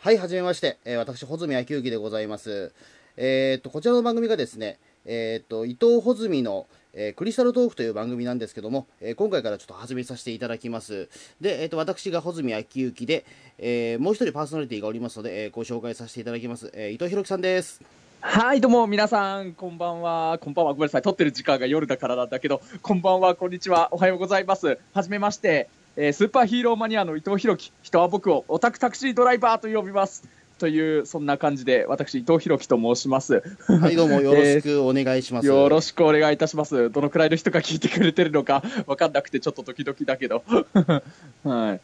はい、はじめまして。えー私、穂積昭之でございます。えーっと、こちらの番組がですね、えーっと、伊藤穂積の、えークリスタルトークという番組なんですけども、えー今回からちょっと始めさせていただきます。で、えーっと、私が穂積昭之で、えーもう一人パーソナリティがおりますので、えーご紹介させていただきます。えー伊藤弘樹さんです。はい、どうも、皆さん、こんばんは。こんばんは。ごめんなさい。撮ってる時間が夜だからなんだけど、こんばんは、こんにちは。おはようございます。はじめまして。えースーパーヒーローマニアの伊藤弘樹。人は僕をオタクタクシードライバーと呼びます。という、そんな感じで、私、伊藤弘樹と申します。はい、どうも よろしくお願いします。よろしくお願いいたします。どのくらいの人が聞いてくれてるのかわかんなくてちょっとドキドキだけど。はい。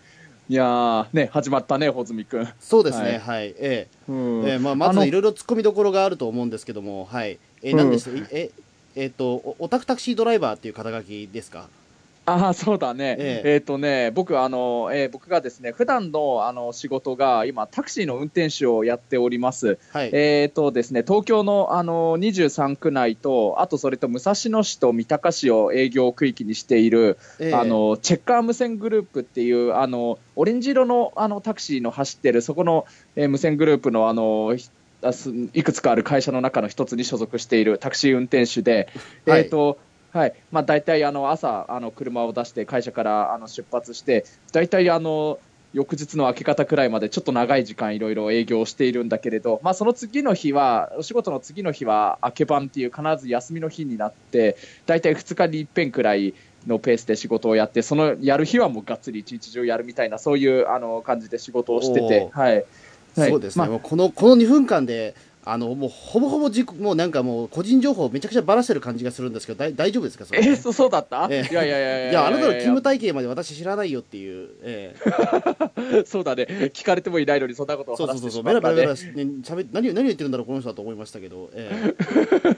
いやー、ね、始まったね、穂積くん。そうですね、はい。えうんーえーまあ、まずいろいろ突っ込みどころがあると思うんですけども、はい。えー、うんなんです、え、えーっと、おオタクタクシードライバーっていう肩書きですか？ああ、そうだね。えええっ、とね、僕、あの、えー僕がですね、普段の、あの、仕事が、今、タクシーの運転手をやっております。はい。えっ、とですね、東京の、あの、23区内と、あと、それと、武蔵野市と三鷹市を営業区域にしている、えーあの、チェッカー無線グループっていう、あの、オレンジ色の、あの、タクシーの走ってる、そこの、えー無線グループの、あの、いくつかある会社の中の一つに所属しているタクシー運転手で、はいえっ、と、はい。まあ、大体あの朝あの、車を出して会社からあの出発して、大体あの翌日の明け方くらいまでちょっと長い時間、いろいろ営業をしているんだけれど、まあ、その次の日は、お仕事の次の日は明け晩っていう必ず休みの日になって、大体2日に一遍くらいのペースで仕事をやって、そのやる日はもうがっつり一日中やるみたいな、そういうあの感じで仕事をしててはい。はい。そうですね、まあ。このこの2分間で、あのもうほぼほぼ自己もうなんかもう個人情報をめちゃくちゃばらしてる感じがするんですけど、大丈夫ですか、それえー、そそうだった、ええ。いやいやいやいやいや、あなたの勤務体系まで私知らないよっていう、ええ。そうだね、聞かれてもいないのにそんなことをそうそうそうそう、話してしまったね。ベラベラベラ。し、ね、しゃべ何を何を言ってるんだろう、この人だと思いましたけど、え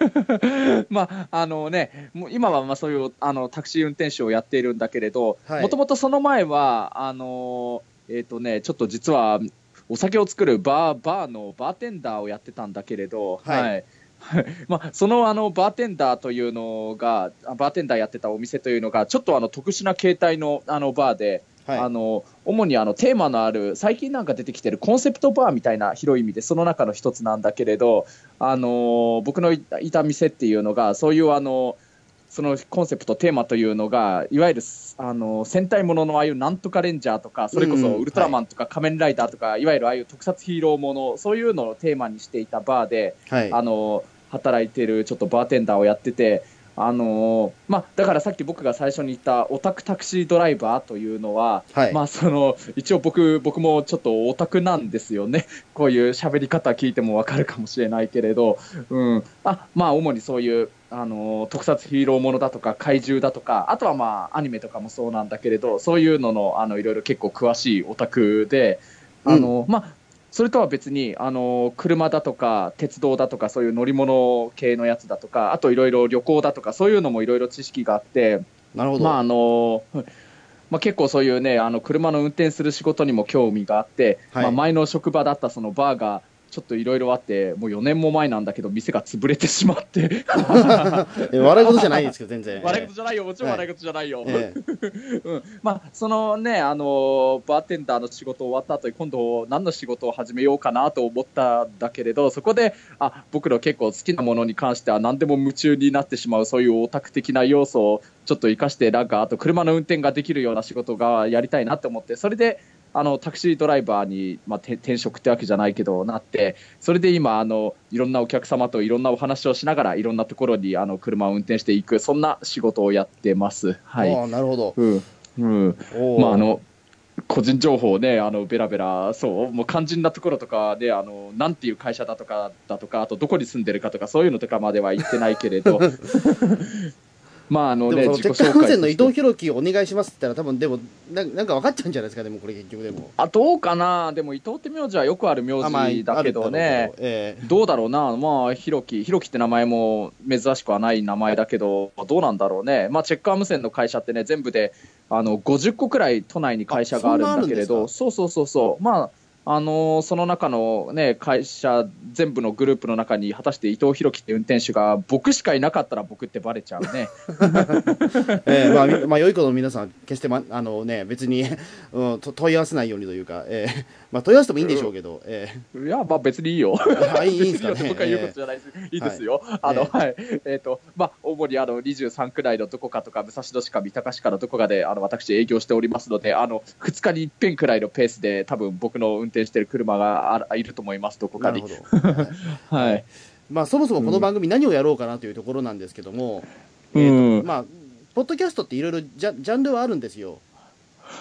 まああのね、もう今はまあそういうあのタクシー運転手をやっているんだけれど、はい。もともとその前は、あのえーとね、ちょっと実はお酒を作るバーバーのバーテンダーをやってたんだけれど、はい。まあ、そのあのバーテンダーというのが、あバーテンダーやってたお店というのが、ちょっとあの特殊な形態のあのバーで、えはい。あの主にあのテーマのある最近なんか出てきてるコンセプトバーみたいな広い意味でその中の一つなんだけれど、あの僕のいたいた店っていうのがそういうあのそのコンセプトテーマというのがいわゆるあの戦隊もののああいうなんとかレンジャーとかそれこそうんうん。ウルトラマンとか仮面ライダーとか、い、わゆるああいう特撮ヒーローものそういうのをテーマにしていたバーで、はい。あの働いてるちょっとバーテンダーをやってて、あのまあ、だからさっき僕が最初に言ったオタクタクシードライバーというのは、はい。まあ、その一応僕僕もちょっとオタクなんですよね、こういう喋り方聞いても分かるかもしれないけれど、うん。あまあ、主にそういうあの特撮ヒーローものだとか怪獣だとかあとはまあアニメとかもそうなんだけれどそういうののあのいろいろ結構詳しいオタクで。あのまあそれとは別にあの車だとか鉄道だとかそういう乗り物系のやつだとかあといろいろ旅行だとかそういうのもいろいろ知識があって、なるほど、まああのまあ、結構そういうねあの車の運転する仕事にも興味があって、はい。まあ、前の職場だったそのバーがちょっといろいろあってもう4年も前なんだけど店が潰れてしまって え笑い事じゃないですけど、全然。笑い事じゃないよもちろん笑い事じゃないよ。ええ うんまあ、そのね、あのバーテンダーの仕事終わった後に今度何の仕事を始めようかなと思ったんだけれどそこであ僕の結構好きなものに関しては何でも夢中になってしまうそういうオタク的な要素をちょっと生かしてなんかあと車の運転ができるような仕事がやりたいなと思ってそれであのタクシードライバーに、まあ、て転職ってわけじゃないけどなってそれで今あのいろんなお客様といろんなお話をしながらいろんなところにあの車を運転していくそんな仕事をやってます。はい。なるほど。うん。うん。まああの個人情報をね、あのベラベラ、そう、もう肝心なところとかで、あのなんていう会社だとかだとか、あとどこに住んでるかとか、そういうのとかまでは言ってないけれど、まああのね、でもチェッカー無線の伊藤弘樹お願いしますって言ったら、多分でもな、なんか分かっちゃうんじゃないですか、でもこれ結局でも。あどうかな、でも伊藤って名字はよくある名字だけどね。だろう、えどうだろうな、まあ、ひろき、ひろきって名前も珍しくはない名前だけど、どうなんだろうね、まあ、チェッカー無線の会社ってね、全部であの50個くらい都内に会社があるんだけれど、そうそうそうそう、まあ、あのその中の、ね、会社全部のグループの中に果たして伊藤洋樹って運転手が僕しかいなかったら僕ってバレちゃうね。えーまあ、まあ、良い子の皆さん、決して、ま、あのね、別に、うん、問い合わせないようにというか、えーまあ、問い合わせてもいいんでしょうけど、えいや、まあ別にいいよ。ーあいいいいんですかね。僕は言うことじゃないです。いいですよ。あの、はい。えっ、と、まあ、主にあの、23区内のどこかとか、武蔵野市か三鷹市かのどこかで、あの、私営業しておりますので、あの、2日に一遍くらいのペースで、多分僕の運転してる車があいると思います、どこかに。はいはい。まあ、そもそもこの番組何をやろうかなというところなんですけども、うんえーとまあ、ポッドキャストっていろいろジャンルはあるんですよ。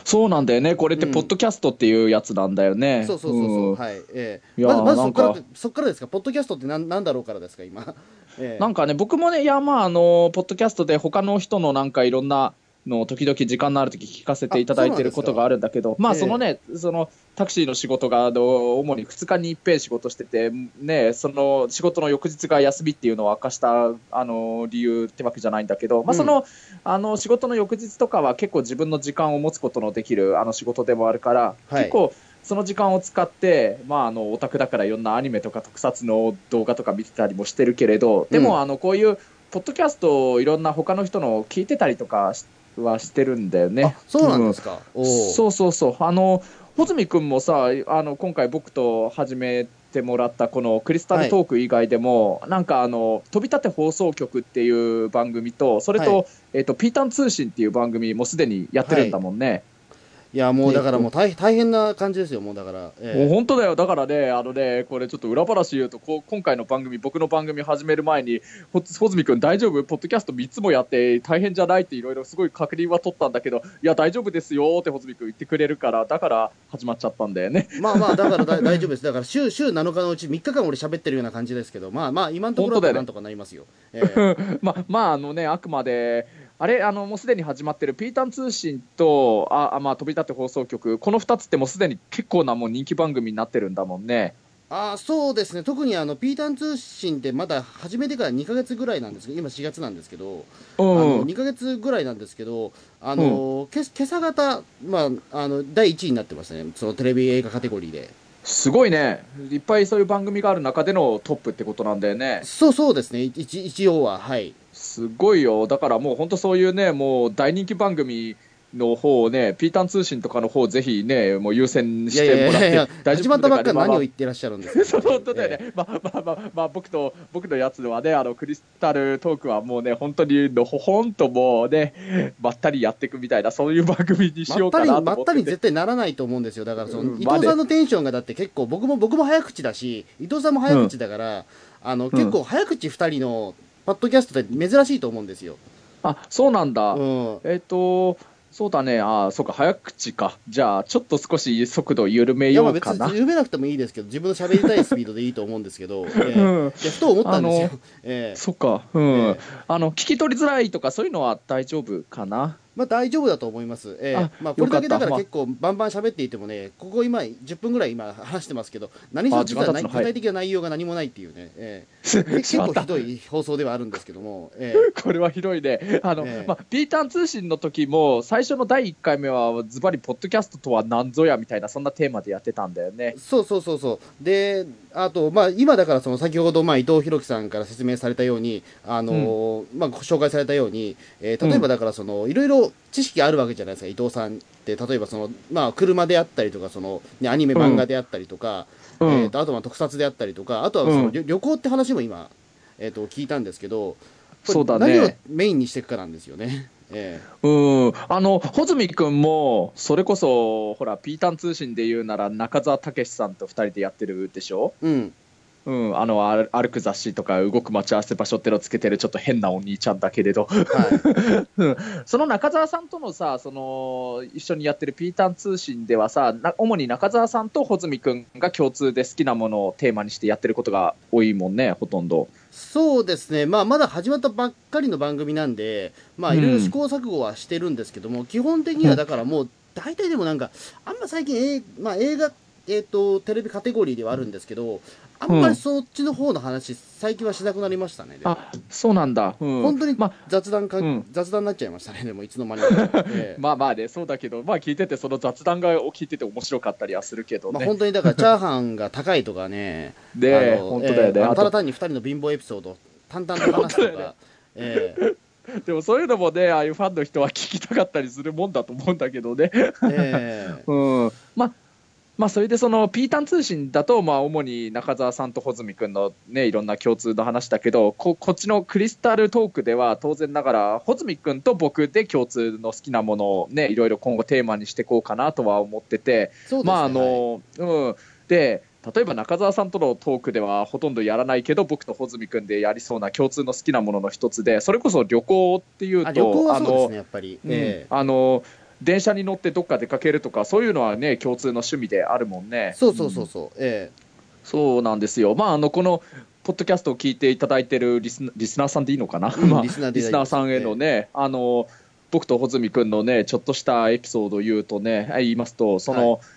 そうなんだよね。これって、うんポッドキャストっていうやつなんだよね。そうそうそうそう、んはい。えいやーーまずまずそこからそこからですか、ポッドキャストってなんなんだろうからですか、今。えーなんかね、僕もね、いや、まあ、あの、ポッドキャストで他の人のなんかいろんなのを時々時間のある時聞かせていただいてることがあるんだけど、まあ、ええそのね、その、タクシーの仕事が、主に2日に一遍仕事してて、ね、その仕事の翌日が休みっていうのを明かした、あの、理由ってわけじゃないんだけど、まあ、その、あの、仕事の翌日とかは結構自分の時間を持つことのできる、あの、仕事でもあるから、はい。結構、その時間を使って、まあ、あの、オタクだからいろんなアニメとか特撮の動画とか見てたりもしてるけれど、でも、うん。あの、こういう、ポッドキャストをいろんな他の人の聞いてたりとかしはしてるんだよねあ。そうなんですか？おうそうそうそう。あの、穂積君もさ、あの、今回僕と始めてもらったこのクリスタルトーク以外でも、なんかあの、飛び立て放送局っていう番組と、それと、はいえっ、と、ピータン通信っていう番組もすでにやってるんだもんね。いや、もうだからもう大大変な感じですよ、もうだから。えーもう本当だよ、だからね、あのね、これちょっと裏話言うと、こう今回の番組、僕の番組始める前に、ほ穂積君、大丈夫、ポッドキャスト3つもやって、大変じゃないっていろいろすごい確認は取ったんだけど、いや、大丈夫ですよって穂積君言ってくれるから、だから始まっちゃったんだよね。まあまあ、だからだ 大丈夫です。だから週、週7日のうち3日間俺喋ってるような感じですけど、まあまあ、今のところはなんとかなりますよ。えー まあ、まあ、あのね、あくまで、あれ、あの、もうすでに始まってるピータン通信と、あ、あまあ、飛び立て放送局、この2つってもうすでに結構なもう人気番組になってるんだもんね。あーそうですね、特にあのピータン通信ってまだ始めてから2か月ぐらいなんですけど、今4月なんですけど、あの2か月ぐらいなんですけど、あのけ今朝方、まあ、あの第1位になってましたね、そのテレビ映画カテゴリーで。すごいね。いっぱいそういう番組がある中でのトップってことなんだよね。そうそうですね、一一応は、はい。すごいよ。だからもう本当そういうね、もう大人気番組の方をね、ピータン通信とかの方ぜひね、もう優先しいやいてもらってやいやいや、大丈夫始まったばっかり何を言ってらっしゃるんですか？そう本当だよね、まあまあまあ、まあ、僕と僕のやつはね、あのクリスタルトークはもうね、本当にのほほんともうね、まったりやっていくみたいな、そういう番組にしようかなと思ってて。まったり絶対ならないと思うんですよ、だからその、うん伊藤さんのテンションがだって結構、僕も僕も早口だし、伊藤さんも早口だから、あの結構、早口2人のパッドキャストって珍しいと思うんですよ。あそうなんだ、うん。えっ、と、そうだね、あそうか、早口か、じゃあ、ちょっと少し速度緩めようかな。に緩めなくてもいいですけど、自分の喋りたいスピードでいいと思うんですけど、ええ。うん。いやふと思ったんですよ。ええ。そっか、うん、ええ。あの、聞き取りづらいとか、そういうのは大丈夫かな？まあ大丈夫だと思います。ええあまあこれだけだから結構バンバン喋っていてもね、ここ今10分ぐらい今話してますけど、何しろ実は具体的な内容が何もないっていうね、ええ 結構ひどい放送ではあるんですけども、ええこれはひどいね。あの、ええまあ、ピーターン通信の時も、最初の第1回目は、ズバリ、ポッドキャストとは何ぞやみたいな、そんなテーマでやってたんだよね。そうそうそうそう。で、あと、まあ、今だから、その、先ほど、まあ、伊藤博樹さんから説明されたように、あのーまあ、ご紹介されたように、えー例えばだから、その、いろいろ知識あるわけじゃないですか、伊藤さんって。例えば、その、まあ、車であったりとか、その、ね、アニメ、漫画であったりとか、うん。えーと、あと、まあ、特撮であったりとか、あとは、その、うん。旅旅行って話も今、えっ、と、聞いたんですけど、そうだね。何をメインにしていくかなんですよね。えうん。あの、穂積君も、それこそ、ほら、ピーターン通信で言うなら、中澤武さんと2人でやってるでしょ？えうん。うん。あの、歩歩く雑誌とか、動く待ち合わせ場所ってのをつけてる、ちょっと変なお兄ちゃんだけれど。はうん その中澤さんとのさ、その一緒にやってるピーターン通信ではさ、な主に中澤さんと穂積君が共通で好きなものをテーマにしてやってることが多いもんね、ほとんど。そうですね、まあ、まだ始まったばっかりの番組なんで、まあ、うん。いろいろ試行錯誤はしてるんですけども、基本的にはだからもう、大体でもなんか、あんま最近、えーまあ、映画、えー、とテレビカテゴリーではあるんですけど、あんまりそっちの方の話、最近はしなくなりましたね。あそうなんだ、うん、本当にまあ雑談か、うん雑談になっちゃいましたね、でもいつの間にか。ええ まあまあね、そうだけど、まあ聞いてて、その雑談がを聞いてて面白かったりはするけどまあ、ね。本当にだから、チャーハンが高いとかね、で、あの本当だよね。ええあのあとただ単に2人の貧乏エピソード、淡々と話すとか、ええ でもそういうのもね、ああいうファンの人は聞きたかったりするもんだと思うんだけどね。ええ うん。まあ、まあ、それでそのピータン通信だと、まあ、主に中澤さんと穂積君のね、いろんな共通の話だけど、ここっちのクリスタルトークでは、当然ながら、穂積君と僕で共通の好きなものをね、いろいろ今後テーマにしていこうかなとは思ってて、ね。まああはいの、うん、で例えば中澤さんとのトークではほとんどやらないけど僕と穂積君でやりそうな共通の好きなものの一つでそれこそ旅行っていうとあのね、やっぱり。うんええあの電車に乗ってどっか出かけるとかそういうのはね共通の趣味であるもんね。そうそうそうそう、えそうなんですよ。まああのこのポッドキャストを聞いていただいてるリスナリスナーさんでいいのかな、うんまあリスナーさんへのね、あの僕と穂積君のねちょっとしたエピソードを言うとね言いますとその、うん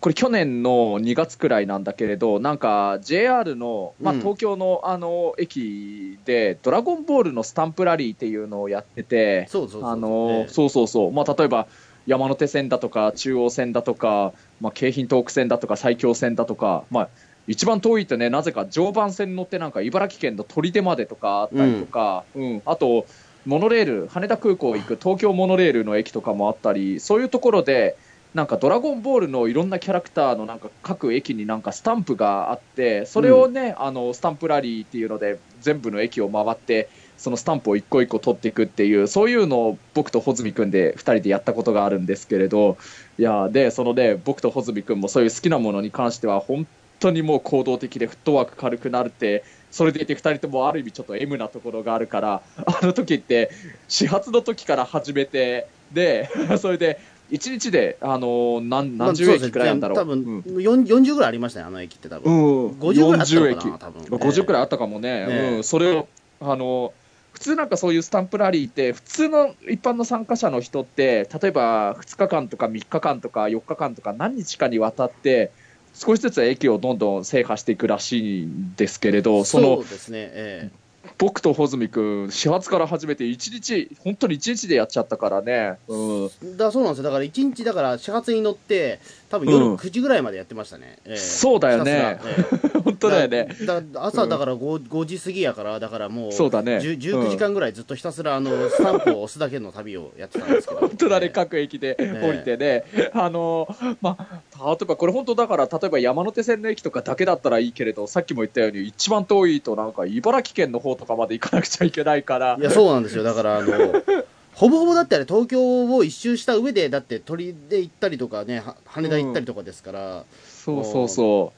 これ去年の2月くらいなんだけれどなんか JR の、まあ、うん。東京のあの駅で「ドラゴンボール」のスタンプラリーっていうのをやっててえそうそうそうそう。あのええ。そうそうそう、まあ、例えば山手線だとか中央線だとか、まあ、京浜東北線だとか埼京線だとか、まあ、一番遠いってねなぜか常磐線に乗ってなんか茨城県の取手までとかあったりとか、うん。あとモノレール羽田空港行く東京モノレールの駅とかもあったりそういうところでなんかドラゴンボールのいろんなキャラクターのなんか各駅になんかスタンプがあってそれをね、あのスタンプラリーっていうので全部の駅を回ってそのスタンプを一個一個取っていくっていうそういうのを僕と穂積君で2人でやったことがあるんですけれどいやでそのね僕と穂積君もそういう好きなものに関しては本当にもう行動的でフットワーク軽くなるってそれでいて2人ともある意味ちょっと M なところがあるからあの時って始発の時から始めてで それで1日で、あの何何十駅くらいなんだろう。多分、40 40ぐらいありましたね、あの駅って多分。うん、50ぐらいあったの40かな、駅。多分。50くらいあったかもね、ええ。うん、それをあの普通なんかそういうスタンプラリーって普通の一般の参加者の人って例えば2日間とか3日間とか4日間とか何日かにわたって少しずつ駅をどんどん制覇していくらしいんですけれどそのそうですね、え僕と穂積君始発から始めて1日本当に1日でやっちゃったからね、うん、えだそうなんですよ、だから1日、だから始発に乗って、多分夜うん。9時ぐらいまでやってましたね。ええ。そうだよね。ええ。本当だよね。だだ朝だから 5, 5時過ぎやから、だからもうそうだね。10 19時間ぐらいずっとひたすらあのスタンプを押すだけの旅をやってたんですけど、本当だね、ええ各駅で降りてね、あのまあ、例えばこれ、本当だから、例えば山手線の駅とかだけだったらいいけれど、さっきも言ったように、一番遠いと、なんか茨城県の方とかまで行かなくちゃいけないから。い、やそうなんですよ。だからあの ほぼほぼだってあれ東京を一周した上でだって鳥で行ったりとかねは羽田行ったりとかですから、そうそうそ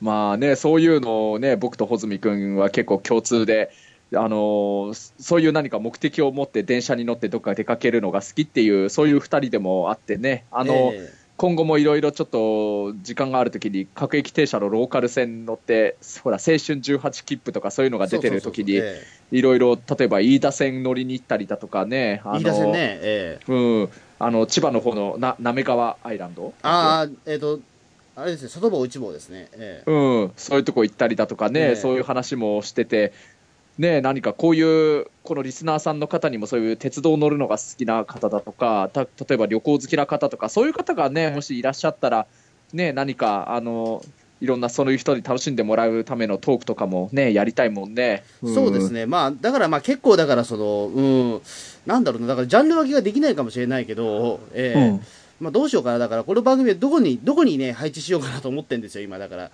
う、まあね、そういうのをね、僕と穂積君は結構共通で。あのそういう何か目的を持って電車に乗ってどっか出かけるのが好きっていうそういう2人でもあってねあの、え今後もいろいろちょっと時間があるときに各駅停車のローカル線に乗ってほら青春18切符とかそういうのえが出てるときにいろいろ例えば飯田線乗りに行ったりだとかねあのえ飯田線ね、ええ。うん、あの千葉の方のな滑川アイランド。ああえっ、とあれですね外房内房ですね、ええ。うん、そういうとこ行ったりだとかね、ええ。そういう話もしてて、ね、何かこういう、このリスナーさんの方にもそういう鉄道乗るのが好きな方だとか、た例えば旅行好きな方とか、そういう方がね、もしいらっしゃったら、ね、何か、あの、いろんなそういう人に楽しんでもらうためのトークとかもね、やりたいもんね。そうですね、まあ、だからまあ結構、だからその、うん、なんだろうな、だからジャンル分けができないかもしれないけど、ええ。うん。まあ、どうしようかな、だからこの番組はどこに、どこにね、配置しようかなと思ってるんですよ、今、だから。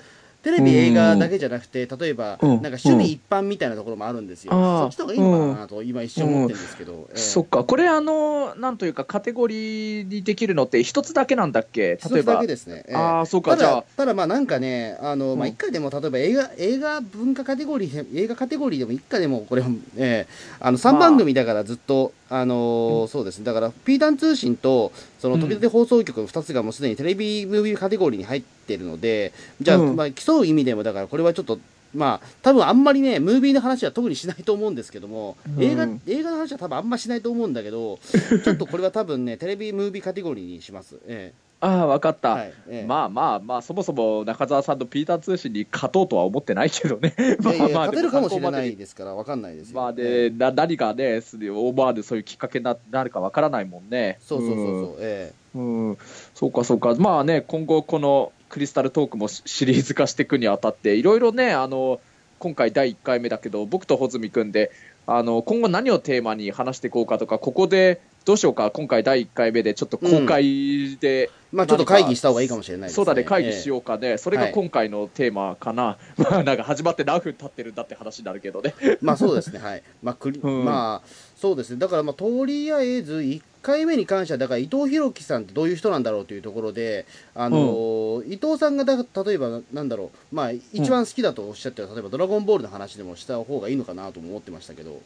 テレビ、映画だけじゃなくて、例えば、うん。なんか趣味一般みたいなところもあるんですよ。そっちの方がいいのかなと、今一瞬思ってるんですけど。ええ。そっか、これ、あの、なんというか、カテゴリーにできるのって一つだけなんだっけ？例えば。一つだけ。ですね。ええ。ああ、そうか、たじゃあ。だ、、ただまあなんかね、あの、まあうん一回でも、例えば映画、映画文化カテゴリー、映画カテゴリーでも一回でも、これ、ええあの、3番組だからずっと、あのーそうですね、だから、ピータン通信と、その、うん飛び立て放送局の2つがもうすでにテレビムービーカテゴリーに入ってるので、じゃあ、うんまあ、競う意味でも、だからこれはちょっと、まあ、多分あんまりね、ムービーの話は特にしないと思うんですけども、うん。映画、映画の話は多分あんましないと思うんだけど、ちょっとこれは多分ね、テレビムービーカテゴリーにします。ええああ、わかった。はいええまあまあまあ、そもそも中澤さんのピーター通信に勝とうとは思ってないけどね。まあまあ勝てるかもしれないですから、わかんないですよ。まあええで、な何がね、す思わぬそういうきっかけにななるかわからないもんね。そうそうそうそう、えうん。うん。そうかそうか。まあね、今後このクリスタルトークもシシリーズ化していくにあたって、いろいろね、あの、今回第1回目だけど、僕と穂積君で、あの、今後何をテーマに話していこうかとか、ここでどうしようか、今回第1回目でちょっと公開で、えまあちょっと会議した方がいいかもしれないですね。そうだね、会議しう。ようかね、それが今回のテーマかな、まあなんか始まって何分経ってるんだって話になるけどね。まあそうですね、はい。まあ、クリうん。まあ、そうですね、だからまあとりあえず1回目に関しては、だから伊藤博樹さんってどういう人なんだろうというところで、あのー伊藤さんがだ例えば、なんだろう、まあ、一番好きだとおっしゃってる、例えばドラゴンボールの話でもした方がいいのかなとも思ってましたけど、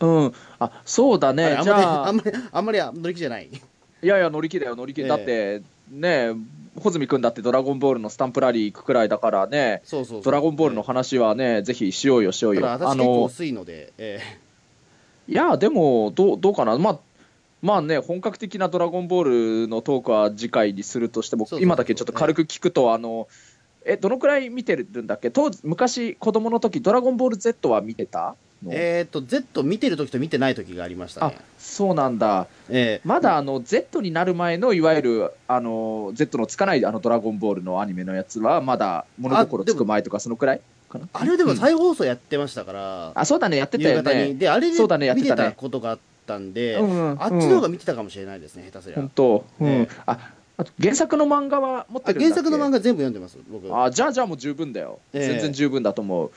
うん、あそうだね、あんまり、じゃあ。あん、まり、あんまり乗り気じゃない。いやいや、乗り気だよ、乗り気、ええ。だって、ね、穂積君だってドラゴンボールのスタンプラリー行くくらいだからね、そうそうドラゴンボールの話はね、ぜひしようよ、しようよ。あの薄いので、えいや、でもどう、どうかな、まあ、まあね、本格的なドラゴンボールのトークは次回にするとしても、今だけちょっと軽く聞くと、あの、え、どのくらい見てるんだっけ？当時、昔、子供の時、ドラゴンボール Z は見てた？の。えーっと、Z 見てる時と見てない時がありましたあね。そうなんだ。えまだあの Z になる前のいわゆるあの Z のつかないあのドラゴンボールのアニメのやつはまだ物心つく前とかそのくらいかな？ーあれでもうん。再放送やってましたから、あそうだねやってたよ。ね。で、あれで見てたことがあったんで、うんうんあっちの方が見てたかもしれないですね、下手すりゃ。本当、うん。ええ。ああと原作の漫画は持ってあるんだっけ？原作の漫画全部読んでます、僕。あじゃあじゃあもう十分だよ、ええ。全然十分だと思う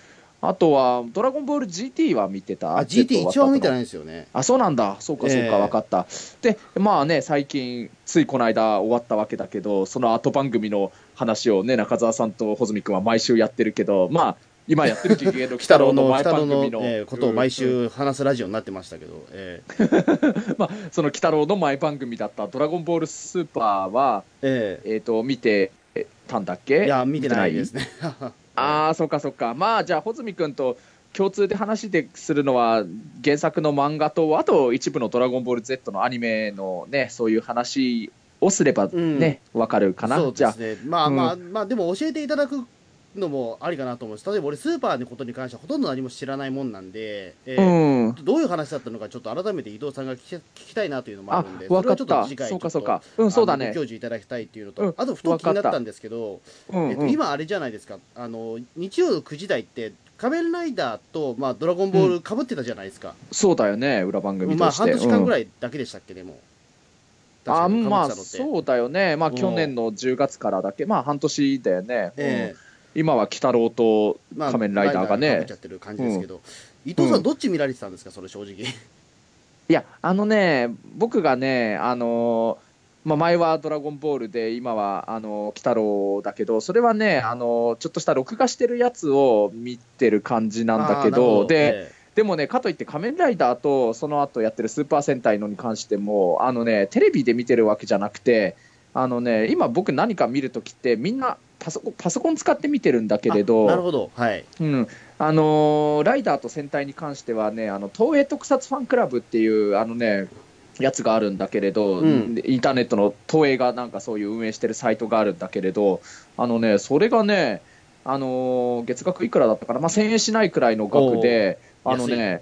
あとはドラゴンボール GT は見てた？あ GT 一応見てないいんですよね。あそうなんだ。そうかそうか、ええ。分かった。でまあね最近ついこの間終わったわけだけどその後番組の話をね中澤さんと穂積君は毎週やってるけどまあ今やってる次元の鬼太郎の、前番組の、えーことを毎うん週話すラジオになってましたけど、えー まあ、その鬼太郎の前番組だった「ドラゴンボールスーパーは」ええ。ー、と見てたんだっけ？ーいや、見てないですね。ああ、そうかそうか。まあ、じゃあ、穂積君と共通で話でするのは、原作の漫画と、あと一部のドラゴンボール Z のアニメのね、そういう話をすればね、わ、かるかな。じゃあそうです、ね。まあうんまあ、まあ、でも教えていただくのもありかなと思います。例えば俺、スーパーのことに関してはほとんど何も知らないもんなんで、えうーん。どういう話だったのか、ちょっと改めて伊藤さんが聞き聞きたいなというのもああるんで、、ちょっとた。次回そうかそうちょっか。うん、そうだねご教授いただきたいっていうのと、うんあとふと気になったんですけど、えっと。今あれじゃないですかあの日曜の9時台って仮面ライダーと、まあ、ドラゴンボールかぶってたじゃないですか、そうだよね、裏番組まあとして。半年間ぐらい。いだけでしたっけでもあまあ、そうだよね。まあ、うん去年の10月からだけ。まあ、半年だよね。えうん今は鬼太郎と仮面ライダーがねライ被っちゃってる感じですけど、伊藤さんどっち見られてたんですかそれ正直。いや、あのね、僕がね、あのまあ、前はドラゴンボールで、今はあの鬼太郎だけど、それはね、あのちょっとした録画してるやつを見てる感じなんだけど、でえでもね、かといって仮面ライダーとその後やってるスーパー戦隊のに関しても、あのね、テレビで見てるわけじゃなくて、あのね、今僕何か見るときって、みんなパソコンパソコン使って見てるんだけれあど、なるほど。はい。うん、あのーライダーと戦隊に関してはね、あの東映特撮ファンクラブっていうあのねやつがあるんだけれど、うん。でインターネットの東映がなんかそういう運営してるサイトがあるんだけれど、あのねそれがね、あのー月額いくらだったかな、まあ、1000円しないくらいの額で、あのね、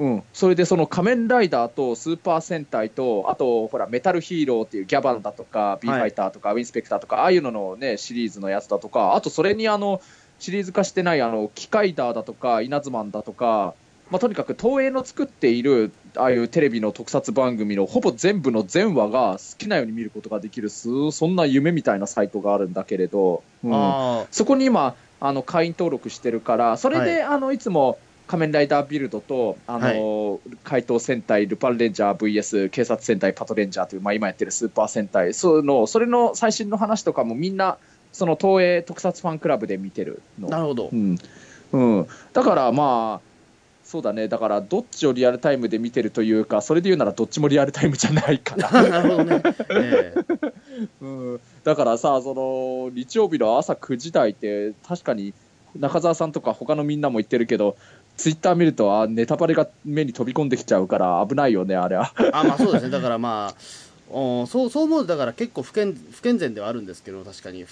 うん、それでその仮面ライダーとスーパー戦隊と、あとほらメタルヒーローっていうギャバンだとか、ビーファイターとか、ウィンスペクターとか、ああいうののねシリーズのやつだとか、あとそれにあのシリーズ化してないあの機械ダーだとか、稲妻だとか、まあ、とにかく東映の作っているああいうテレビの特撮番組のほぼ全部の全話が好きなように見ることができるすそんな夢みたいなサイトがあるんだけれど、うん。あそこに今あの会員登録してるからそれで、はい。あのいつも仮面ライダービルドとあの、怪盗戦隊ルパンレンジャー VS 警察戦隊パトレンジャーという、まあ、今やってるスーパー戦隊。そのそれの最新の話とかもみんなその東映特撮ファンクラブで見てるの。あなるほど。うん。うん、だからまあ、そうだね、だからどっちをリアルタイムで見てるというか、それで言うならどっちもリアルタイムじゃないかな。なるほどね、ええ。うん、だからさ、その日曜日の朝9時台って、確かに中澤さんとか他のみんなも言ってるけど、ツイッター見ると、あネタバレが目に飛び込んできちゃうから危ないよね、あれは。あまあそうですね。だからまあおそうそう思うとだから結構不健不健全ではあるんですけど確かに、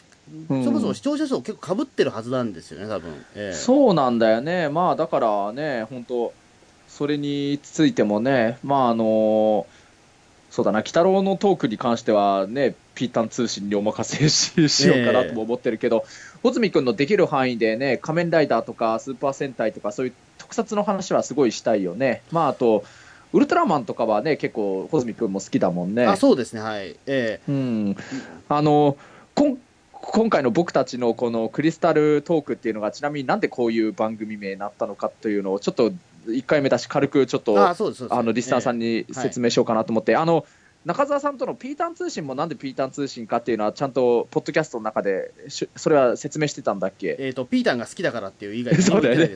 うん。そもそも視聴者層結構かぶってるはずなんですよね多分、ええ。そうなんだよね、まあだからね、本当、それについてもね、まああのそうだな、鬼太郎のトークに関してはね、ピータン通信にお任せし しようかなとも思ってるけど、穂積君のできる範囲でね、仮面ライダーとかスーパー戦隊とか、そういう特撮の話はすごいしたいよね。まああとウルトラマンとかはね、結構、穂積君も好きだもんね。あそうですね。はい。えうん、あのこん今回の僕たちのこのクリスタルトークっていうのが、ちなみになんでこういう番組名になったのかというのを、ちょっと1回目だし、軽くちょっえとあのリスナーさんに説明しようかなと思って、あの中澤さんとのピータン通信もなんでピータン通信かっていうのは、ちゃんとポッドキャストの中でしそれは説明してたんだっけ？えー、とピータンが好きだからっていう以外に。そうだよね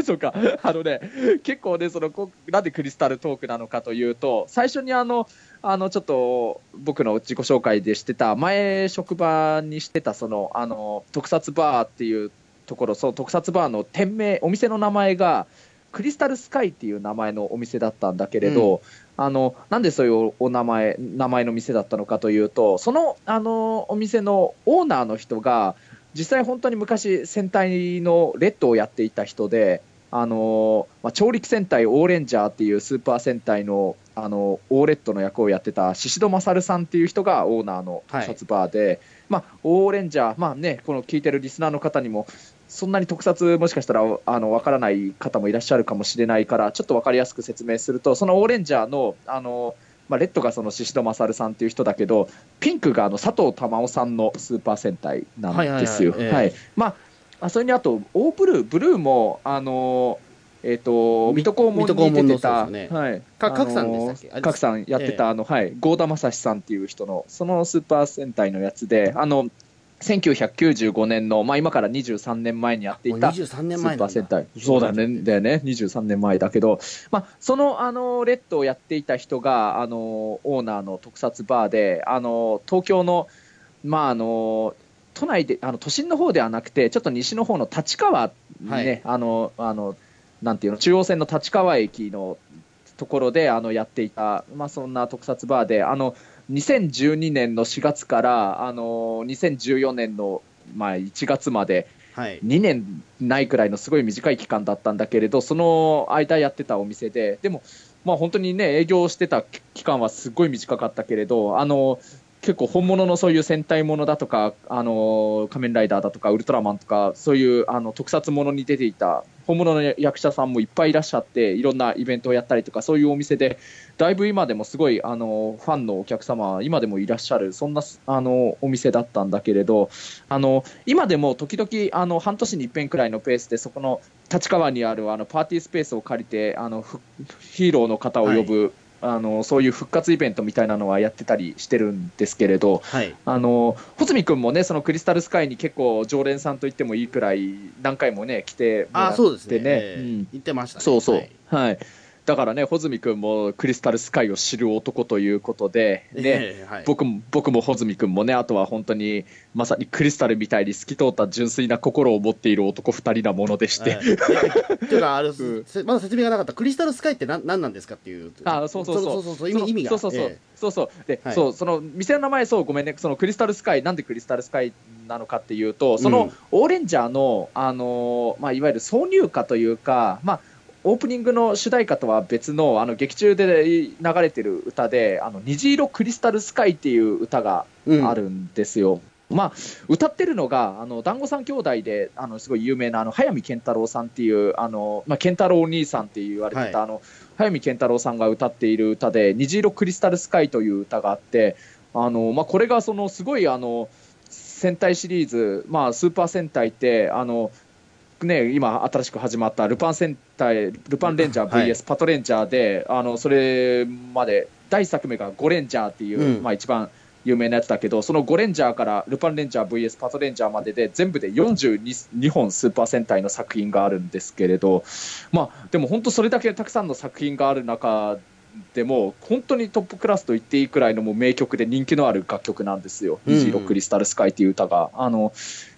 いそうか、あのね、結構ね、そのこなんでクリスタルトークなのかというと、最初にあの、あのちょっと僕の自己紹介でしてた、前、職場にしてたそのあの特撮バーっていうところ、その特撮バーの店名、お店の名前が、クリスタルスカイっていう名前のお店だったんだけれど、あのなんでそういうお名前名前の店だったのかというと、そのあのお店のオーナーの人が、実際、本当に昔、戦隊のレッドをやっていた人で、あのまあ、超力戦隊オーレンジャーっていうスーパー戦隊のあのオーレッドの役をやってた宍戸勝さんっていう人がオーナーの特撮バーで、まあ、オーレンジャー、まあね、この聞いてるリスナーの方にも、そんなに特撮、もしかしたらあの分からない方もいらっしゃるかもしれないから、ちょっと分かりやすく説明すると、そのオーレンジャーのあの、まあ、レッドがその宍戸勝さんっていう人だけど、ピンクがあの佐藤珠緒さんのスーパー戦隊なんですよ。はいはいはいええ。はい。まああそれにあと、オーブルー、ブルーも、あのえっ、と、水戸黄門水戸黄門のに出てた、ね。はい。かあの角さんでしたっけ？さんやってた、ええ。あの、はい、郷田正史さんっていう人の、そのスーパー戦隊のやつで、あの、1995年の、まあ今から23年前にやっていた、23スーパー戦隊。そうだね、だよね、23年前だけど、まあ、その、あの、レッドをやっていた人が、あの、オーナーの特撮バーで、あの、東京の、まあ、あの、都内で、あの、都心の方ではなくて、ちょっと西の方の立川にね、はい。あの、あの、なんていうの、中央線の立川駅のところで、あの、やっていた、まあ、そんな特撮バーで、あの、2012年の4月から、あの、2014年の、まあ、1月まで、はい。2年ないくらいのすごい短い期間だったんだけれど、その間やってたお店で、でも、まあ、本当にね、営業してた期間はすごい短かったけれど、あの結構本物のそういう戦隊ものだとか、あの仮面ライダーだとか、ウルトラマンとか、そういうあの特撮ものに出ていた本物の役者さんもいっぱいいらっしゃって、いろんなイベントをやったりとか、そういうお店で、だいぶ今でもすごいあのファンのお客様、今でもいらっしゃる、そんなあのお店だったんだけれど、あの今でも時々あの半年に一遍くらいのペースで、そこの立川にあるあのパーティースペースを借りて、あのヒーローの方を呼ぶ、あのそういう復活イベントみたいなのはやってたりしてるんですけれど、はい。あの穂積君もね、そのクリスタルスカイに結構常連さんと言ってもいいくらい、何回もね、来てもらってあそうですね。ね。ええ。うん言ってましたね。そうそう、ははいい、だからね、穂積君もクリスタルスカイを知る男ということで、ね、ええはい。僕も僕も穂積君もね、あとは本当にまさにクリスタルみたいに透き通った純粋な心を持っている男2人なものでして、はい。っていうかあれ、ん。せまだ説明がなかった。クリスタルスカイって何何なんですかっていう。あそうそうそう。そうそう意味意味が。そうそうそう、えそうそう。で、はい。そうその店の名前そうごめんね。そのクリスタルスカイなんでクリスタルスカイなのかっていうとそのオーレンジャーの、あのーまあ、いわゆる挿入歌というか、まあ、オープニングの主題歌とは別のあの劇中で流れてる歌で「あの虹色クリスタルスカイ」っていう歌があるんですよ。まあ、歌ってるのが、あの団子三兄弟で、あのすごい有名なあの早見健太郎さんっていう、あのまあ、健太郎お兄さんって言われてた、はいあの早見健太郎さんが歌っている歌で、虹色クリスタルスカイという歌があって、あのまあ、これがそのすごいあの戦隊シリーズ、まあ、スーパー戦隊って、あのね、今、新しく始まったルパン戦隊、ルパンレンジャー VS、はい。パトレンジャーで、あのそれまで第1作目がゴレンジャーっていう、うん。まあ、一番有名なやつだけど、そのゴレンジャーからルパンレンジャー VS パトレンジャーまでで、全部で42本スーパー戦隊の作品があるんですけれど、まあ、でも本当、それだけたくさんの作品がある中でも、本当にトップクラスと言っていいくらいのもう名曲で人気のある楽曲なんですよ、うん。うん虹色クリスタルスカイっていう歌が。あの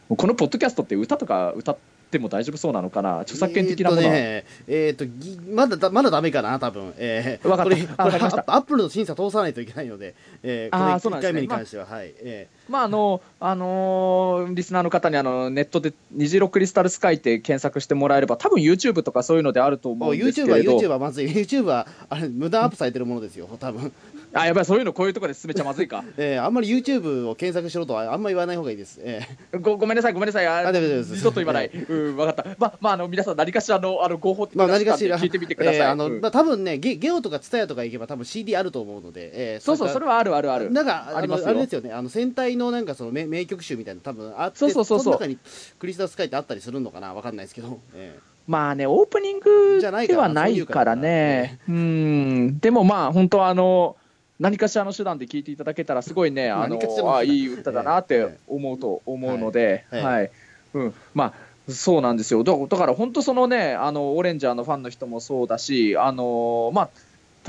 このポッドキャストって歌とか歌っても大丈夫そうなのかな、著作権的なものは。えーとねえーとまだだまだダメかな、多分えー、わかったこれ、あわかりましたアップルの審査通さないといけないので、えー、これ1回目に関しては、はい、えまああのあのーリスナーの方にあのネットで虹色クリスタルスカイって検索してもらえれば、多分 YouTube とかそういうのであると、思うんですけ YouTube は、YouTube はまずい、YouTube はあれ無駄アップされてるものですよ、多分あやばい、そういうのこういうところで進めちゃまずいか。えー、あんまり YouTube を検索しろとはあんまり言わない方がいいです。えごごめんなさい、ごめんなさい、ああ大丈夫です二度と言わない、うん、分かった、まあ、まあ、あの皆さん、何かしらのあの合法的ー、まあな何かしら、聞いてみてください。えーあのうん。まあ多分ねゲ、ゲオとか TSUTAYA とか行けば、多分 CD あると思うので、えーそうそう、それはあるあるある。なんかあありますあれですよね、あの戦隊のなんかその名名曲集みたいなの多分あって、そうそうそうそう。の中にクリスタルスカイってあったりするのかな、わかんないですけど、えまあね、オープニングじゃないからではないからね、うん、でもまあ、本当、あの、何かしらの手段で聞いていただけたら、すごいね、あのあいい歌だなって思うと思うので、はい。はい、うん、まあ、そうなんですよ、だだから本当、そのね、あのオレンジャーのファンの人もそうだし、あのまあ、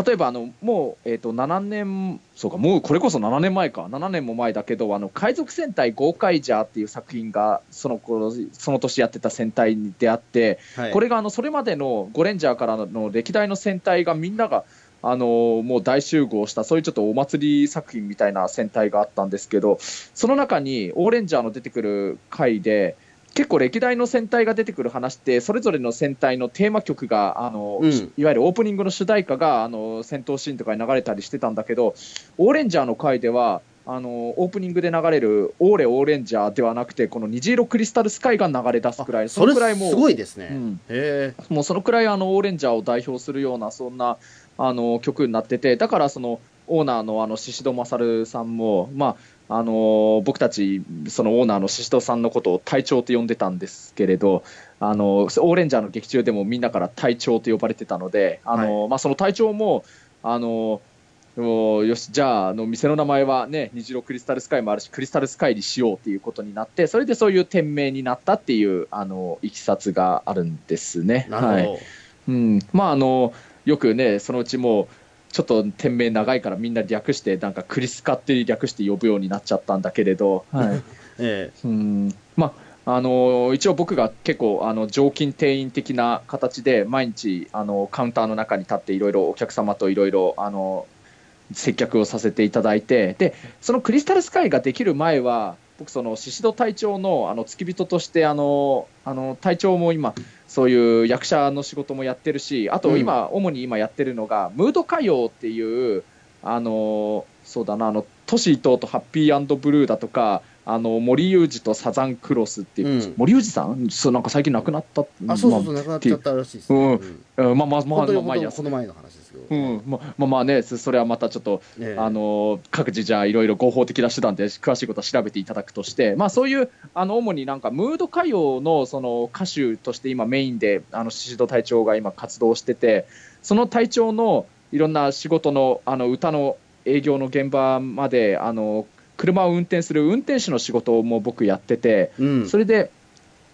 例えばあのもう、えー、と7年、そうか、もうこれこそ7年前か、7年も前だけど、あの海賊戦隊ゴーカイジャーっていう作品がその頃その年やってた戦隊であって、ーはい。これがあのそれまでのゴレンジャーからの歴代の戦隊がみんなが、あのーもう大集合した、そういうちょっとお祭り作品みたいな戦隊があったんですけど、その中にオーレンジャーの出てくる回で、結構歴代の戦隊が出てくる話って、それぞれの戦隊のテーマ曲が、あのうん。いわゆるオープニングの主題歌があの戦闘シーンとかに流れたりしてたんだけど、オーレンジャーの回では、あのオープニングで流れる「オーレオーレンジャー」ではなくてこの虹色クリスタルスカイが流れ出すくらいそのくらいもうすごいですね。うん。へもうそのくらいあのオーレンジャーを代表するようなそんなあの曲になっててだからそのオーナーのあの宍戸勝さんも、まあ、あの僕たちそのオーナーの宍戸さんのことを隊長と呼んでたんですけれどあのオーレンジャーの劇中でもみんなから隊長と呼ばれてたのであの、まあ、その隊長もあのおよしじゃああの店の名前はね虹色クリスタルスカイもあるしクリスタルスカイにしようっていうことになってそれでそういう店名になったっていうあのいきさつがあるんですね。えなるほど。はいうん、まああのよくねそのうちもうちょっと店名長いからみんな略してなんかクリスカって略して呼ぶようになっちゃったんだけれど、はい。えうん。まああの一応僕が結構あの常勤店員的な形で毎日あのカウンターの中に立っていろいろお客様といろいろあの接客をさせていただいてでそのクリスタルスカイができる前は僕その宍戸隊長のあの付き人としてあのあの隊長も今そういう役者の仕事もやってるしあと今、主に今やってるのがムード歌謡っていうあのそうだなあのトシ伊藤とハッピーブルーだとかあの森裕二とサザンクロスっていう、うん。森裕二さん？そうなんか最近亡くなったえあ、そうそうそう、まなくなっちゃったらしいですね。うん。うん。うんまあまあまあまあまあいいやこの前の話ですけど。うん。まあまあまあねそそれはまたちょっとええ。あの各自じゃあいろいろ合法的な手段で詳しいことは調べていただくとして、まあ、そういうあの主になんかムード歌謡のその歌手として今メインであの宍戸隊長が今活動しててその隊長のいろんな仕事のあの歌の営業の現場まであの車を運転する運転手の仕事も僕やってて、うん。それで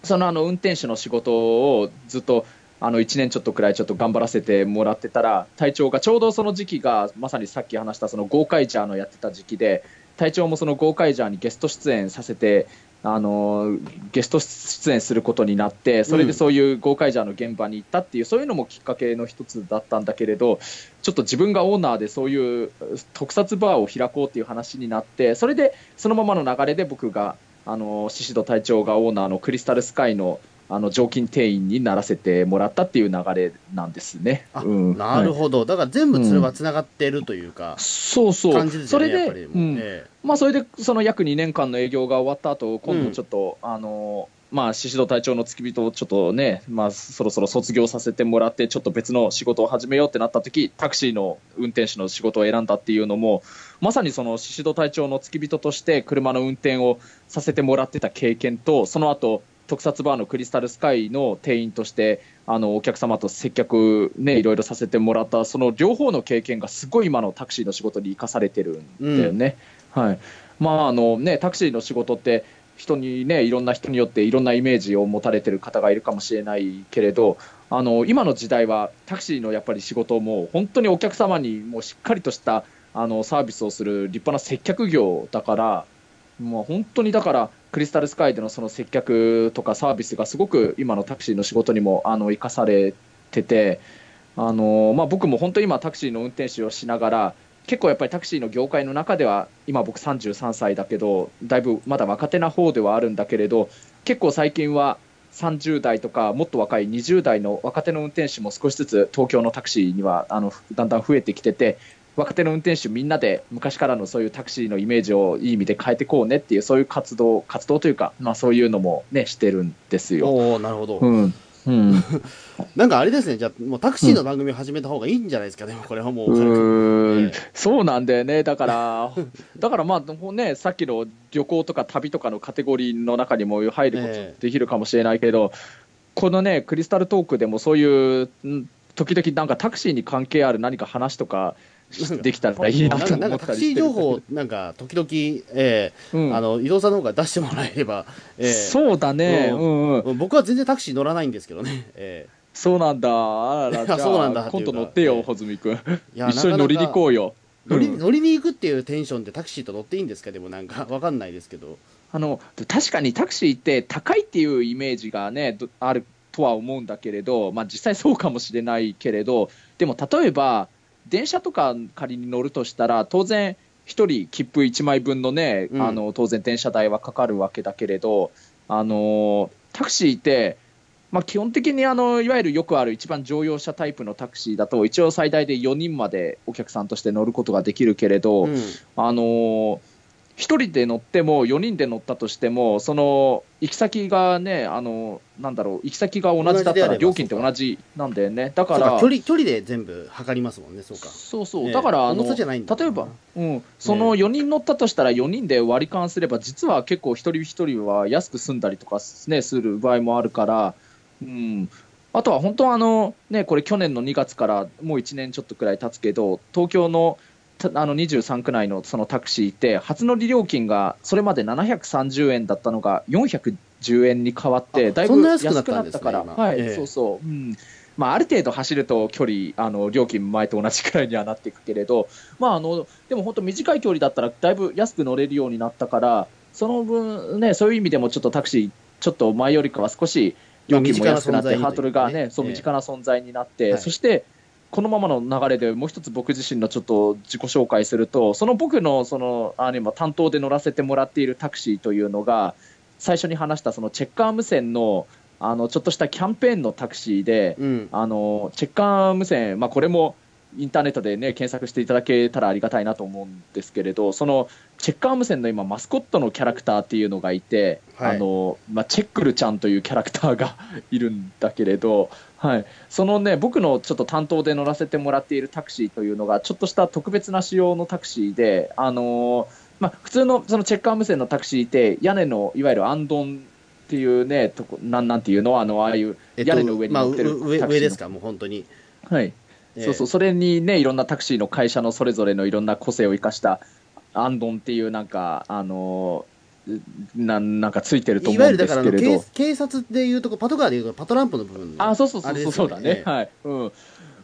そのあの運転手の仕事をずっとあの1年ちょっとくらいちょっと頑張らせてもらってたら隊長がちょうどその時期がまさにさっき話したそのゴーカイジャーのやってた時期で隊長もそのゴーカイジャーにゲスト出演させてあのゲスト出演することになってそれでそういうゴーカイジャーの現場に行ったっていうそういうのもきっかけの一つだったんだけれどちょっと自分がオーナーでそういう特撮バーを開こうっていう話になってそれでそのままの流れで僕があの宍戸隊長がオーナーのクリスタルスカイのあの常勤店員にならせてもらったっていう流れなんですね。あ、うん。なるはいほど。だから全部それはつながってるというか、そうそう、そよね、れで、う。うん。えまあ、それでその約2年間の営業が終わった後今度ちょっと、あのまあ、宍戸隊長の付き人をちょっとね、まあ、そろそろ卒業させてもらって、ちょっと別の仕事を始めようってなった時タクシーの運転手の仕事を選んだっていうのも、まさにその宍戸隊長の付き人として車の運転をさせてもらってた経験と、その後特撮バーのクリスタルスカイの店員としてあのお客様と接客、ね、いろいろさせてもらったその両方の経験がすごい今のタクシーの仕事に生かされてるんだよね。はいまああのね、タクシーの仕事って人にねいろんな人によっていろんなイメージを持たれてる方がいるかもしれないけれどあの今の時代はタクシーのやっぱり仕事も本当にお客様にもうしっかりとしたあのサービスをする立派な接客業だから、もう本当にだから、クリスタルスカイでのその接客とかサービスがすごく今のタクシーの仕事にもあの生かされてて、あのまあ、僕も本当今タクシーの運転手をしながら、結構やっぱりタクシーの業界の中では、今僕33歳だけど、だいぶまだ若手な方ではあるんだけれど、結構最近は30代とかもっと若い20代の若手の運転手も少しずつ東京のタクシーにはあのだんだん増えてきてて、若手の運転手みんなで昔からのそういうタクシーのイメージをいい意味で変えていこうねっていうそういう活動活動というか、まあ、そういうのもねしてるんですよ。おおなるほど、うん。うん、なんかあれですねじゃあもうタクシーの番組を始めた方がいいんじゃないですかね、これはもうう軽く。ーん。ええ。そうなんだよね、だから、だからまあ、ね、さっきの旅行とか旅とかのカテゴリーの中にも入ることええできるかもしれないけど、このね、クリスタルトークでもそういう、ん時々なんかタクシーに関係ある何か話とか できたらいいな。となんかなん思っかタクシー情報をなんか時々、ええうん。あの伊藤さんの方が出してもらえれば、ええそうだね、ううんうん、僕は全然タクシー乗らないんですけどね、えそうなんだ、あら ら、そうなんだ今度乗ってよ、穂積君。一緒に乗りに行こうよ。乗りうん。乗りに行くっていうテンションでタクシーと乗っていいんですか？でもなんか わかんないですけど。あの確かにタクシーって高いっていうイメージが、ね、どあるとは思うんだけれど、まあ、実際そうかもしれないけれどでも例えば電車とか仮に乗るとしたら当然1人切符1枚分のね、うん。あの当然電車代はかかるわけだけれどあのタクシーってまあ、基本的にあのいわゆるよくある一番乗用車タイプのタクシーだと一応最大で4人までお客さんとして乗ることができるけれど、うん。あのー一人で乗っても4人で乗ったとしてもその行き先がねあのなんだろう行き先が同じだったら料金って同じなんだよね。だから距離距離で全部測りますもんねそうか。そうそう。ええ。だからあの例えば、うん、その4人乗ったとしたら4人で割り勘すれば実は結構一人一人は安く済んだりとか、ね、する場合もあるから、うん、あとは本当はあの、ね、これ去年の2月からもう1年ちょっとくらい経つけど東京のたあの23区内のそのタクシーって初乗り料金がそれまで730円だったのが410円に変わってあだいぶ安くなったから、今。はいええそう。そう、うん。まあ、ある程度走ると距離あの料金前と同じくらいにはなっていくけれど、まあ、あのでも本当短い距離だったらだいぶ安く乗れるようになったからその分、ね、そういう意味でもちょっとタクシーちょっと前よりかは少し料金も安くなって、ハードルがね、そうええ。身近な存在になって、はい。そしてこのままの流れでもう一つ僕自身のちょっと自己紹介すると、その僕のそのあの今担当で乗らせてもらっているタクシーというのが、最初に話したそのチェッカー無線のあのちょっとしたキャンペーンのタクシーで、うん。あのチェッカー無線、まあ、これもインターネットで、ね、検索していただけたらありがたいなと思うんですけれど、そのチェッカー無線の今、マスコットのキャラクターっていうのがいて、はい。あのまあ、チェックルちゃんというキャラクターが いるんだけれど、はい、そのね、僕のちょっと担当で乗らせてもらっているタクシーというのが、ちょっとした特別な仕様のタクシーで、あのまあ、普通のそのチェッカー無線のタクシーって、屋根のいわゆるアンドンっていうね、とこなんなんていうの、あのああいうえっと屋根の上に乗ってるタクシーの。上ですか？もう本当に。はい、ええそうそう、それにね、いろんなタクシーの会社のそれぞれのいろんな個性を生かした、アンドンっていうなんか、あのーなんなんかついてるとい思うんでわゆるだからあのすけれど警。警察でいうとこパトカーでいうとパトランプの部分のあ、そうそうそうそうそうだね。ええはい。うん。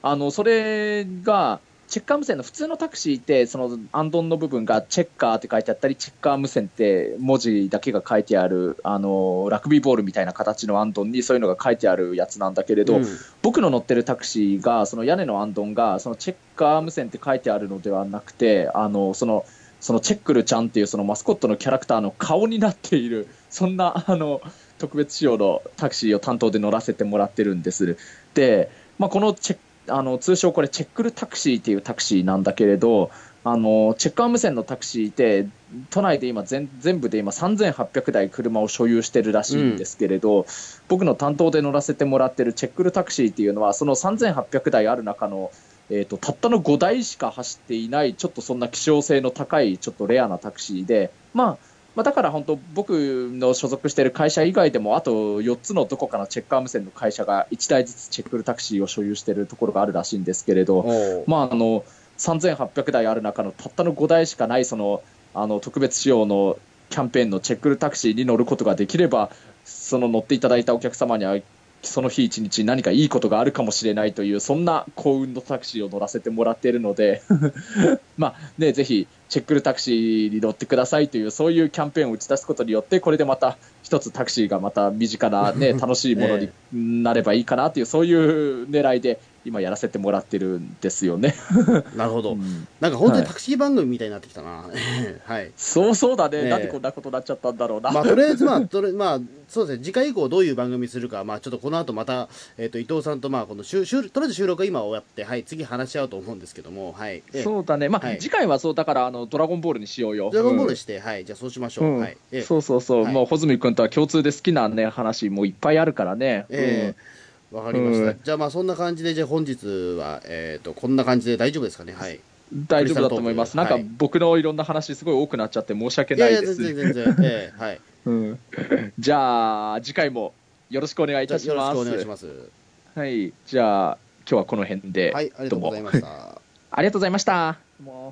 あの、それが、チェッカー無線の普通のタクシーって、そのアンドンの部分がチェッカーって書いてあったり、チェッカー無線って文字だけが書いてある、あの、ラグビーボールみたいな形のアンドンにそういうのが書いてあるやつなんだけれど、うん僕の乗ってるタクシーが、その屋根のアンドンが、そのチェッカー無線って書いてあるのではなくて、あの、その、そのチェックルちゃんっていうそのマスコットのキャラクターの顔になっている、そんな、あの、特別仕様のタクシーを担当で乗らせてもらってるんです。で、まあ、このチェッあの、通称これチェックルタクシーっていうタクシーなんだけれど、あの、チェッカー無線のタクシーって、都内で今全、全部で今3800台車を所有してるらしいんですけれど、僕の担当で乗らせてもらってるチェックルタクシーっていうのは、その3800台ある中の、えー、とたったの5台しか走っていない、ちょっとそんな希少性の高い、ちょっとレアなタクシーで、まあ、まあ、だから本当、僕の所属している会社以外でも、あと4つのどこかのチェッカー無線の会社が1台ずつチェックルタクシーを所有しているところがあるらしいんですけれど、まあ、あの3800台ある中のたったの5台しかないそのあの特別仕様のキャンペーンのチェックルタクシーに乗ることができればその乗っていただいたお客様にはその日一日何かいいことがあるかもしれないというそんな幸運のタクシーを乗らせてもらっているので まあねぜひチェックルタクシーに乗ってくださいという、そういうキャンペーンを打ち出すことによって、これでまた一つタクシーがまた身近な、ね、楽しいものになればいいかなという、そういう狙いで今やらせてもらってるんですよね。なるほど、うんなんか本当にはいタクシー番組みたいになってきたな。はい。そうそうだね、ええなんでこんなことになっちゃったんだろうな。まあ、とりあえず、まあ、とりまあ、そうですね、次回以降どういう番組するか、まあ、ちょっとこの後また、えっ、と、伊藤さんと、まあ、この収、収とりあえず収録は今終わって、はい、次話し合うと思うんですけども、はい。えそうだね、まあはい次回はそうだからあの、ドラゴンボールにしようよ。ドラゴンボールうんして、はい、じゃあそうしましょう。うんはい。えそうそうそう、はいもう穂積君とは共通で好きな、ね、話もいっぱいあるからね。ええわかりました。うんじゃあ、まあ、そんな感じで、じゃあ本日は、えっ、と、こんな感じで大丈夫ですかね？はい。うん大丈夫だと思います。なんか僕のいろんな話、すごい多くなっちゃって申し訳いやいや、ないです。全然、全然、ええはい。うん、じゃあ、次回もよろしくお願いいじゃあよろしたします。くお願いします。はい、じゃあ、今日はこの辺で、はい、ありがとうございました。ありがとうございました。もう